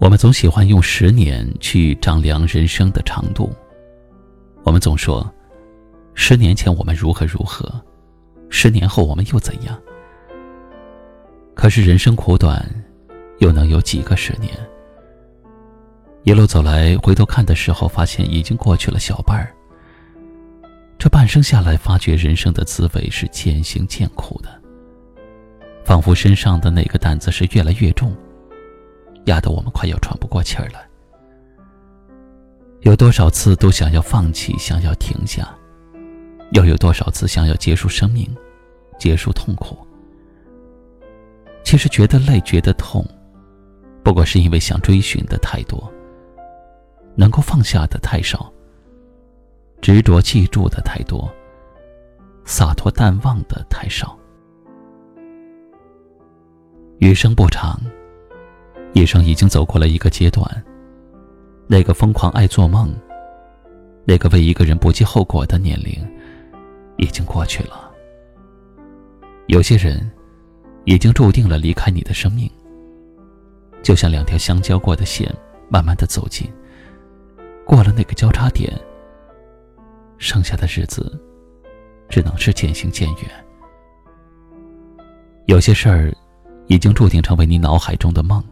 我们总喜欢用十年去丈量人生的长度。我们总说，十年前我们如何如何，十年后我们又怎样？可是人生苦短，又能有几个十年？一路走来，回头看的时候，发现已经过去了小半儿。这半生下来，发觉人生的滋味是渐行渐苦的，仿佛身上的那个担子是越来越重。压得我们快要喘不过气儿来。有多少次都想要放弃，想要停下，又有多少次想要结束生命，结束痛苦？其实觉得累，觉得痛，不过是因为想追寻的太多，能够放下的太少，执着记住的太多，洒脱淡忘的太少。余生不长。一生已经走过了一个阶段，那个疯狂爱做梦，那个为一个人不计后果的年龄，已经过去了。有些人，已经注定了离开你的生命。就像两条相交过的线，慢慢的走近，过了那个交叉点，剩下的日子，只能是渐行渐远。有些事儿，已经注定成为你脑海中的梦。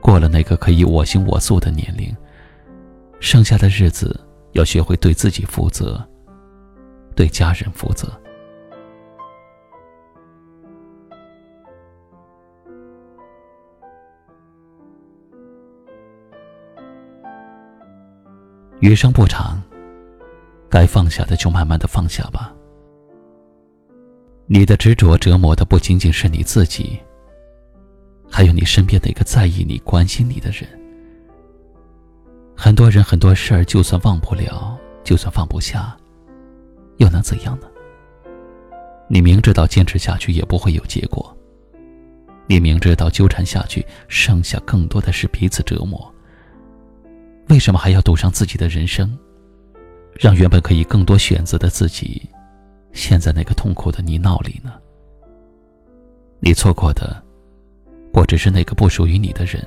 过了那个可以我行我素的年龄，剩下的日子要学会对自己负责，对家人负责。余生不长，该放下的就慢慢的放下吧。你的执着折磨的不仅仅是你自己。还有你身边那个在意你、关心你的人。很多人、很多事儿，就算忘不了，就算放不下，又能怎样呢？你明知道坚持下去也不会有结果，你明知道纠缠下去，剩下更多的是彼此折磨。为什么还要赌上自己的人生，让原本可以更多选择的自己，陷在那个痛苦的泥淖里呢？你错过的。或只是那个不属于你的人，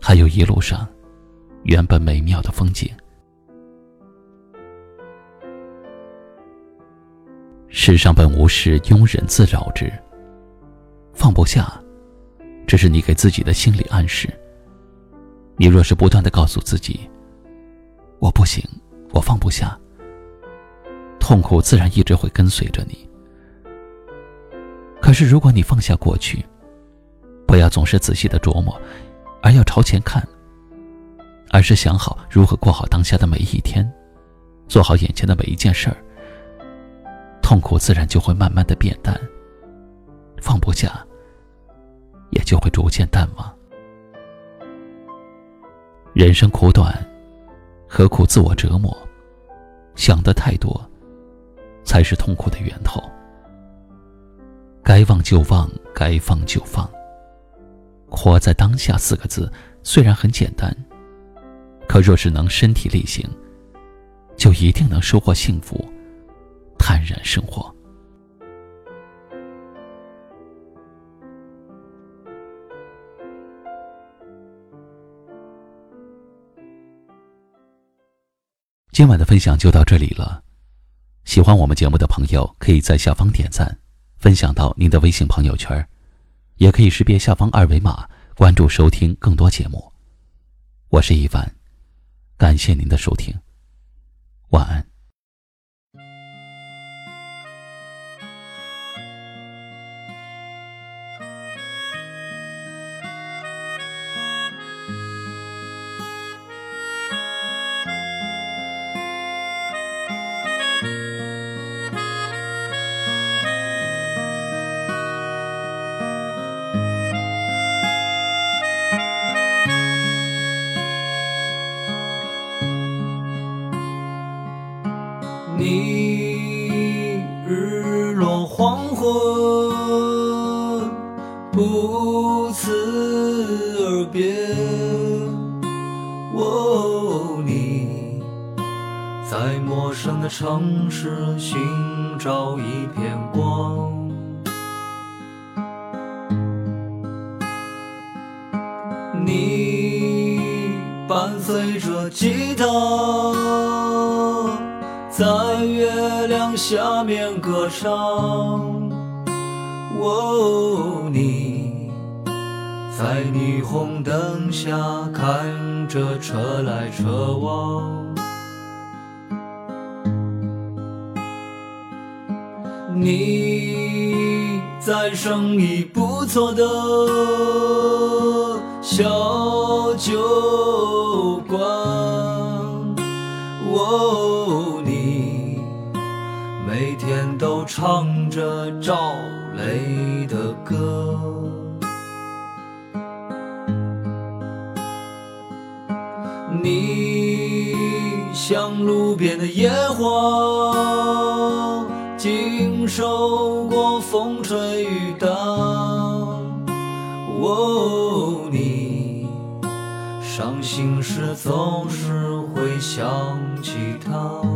还有一路上原本美妙的风景。世上本无事，庸人自扰之。放不下，这是你给自己的心理暗示。你若是不断的告诉自己“我不行，我放不下”，痛苦自然一直会跟随着你。可是如果你放下过去，不要总是仔细的琢磨，而要朝前看。而是想好如何过好当下的每一天，做好眼前的每一件事儿。痛苦自然就会慢慢的变淡，放不下，也就会逐渐淡忘。人生苦短，何苦自我折磨？想的太多，才是痛苦的源头。该忘就忘，该放就放。活在当下四个字虽然很简单，可若是能身体力行，就一定能收获幸福，坦然生活。今晚的分享就到这里了，喜欢我们节目的朋友可以在下方点赞，分享到您的微信朋友圈。也可以识别下方二维码关注收听更多节目。我是一凡，感谢您的收听，晚安。你日落黄昏，不辞而别。哦，你在陌生的城市寻找一片光。你伴随着吉他，月亮下面歌唱。哦，你在霓虹灯下看着车来车往。你在生意不错的小酒唱着赵雷的歌，你像路边的野花。经受过风吹雨打，哦，你伤心时总是会想起他。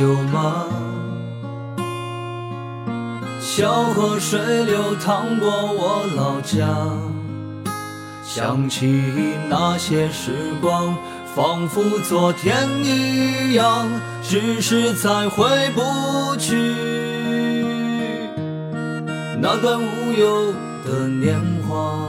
有吗？小河水流淌过我老家，想起那些时光，仿佛昨天一样，只是再回不去那段无忧的年华。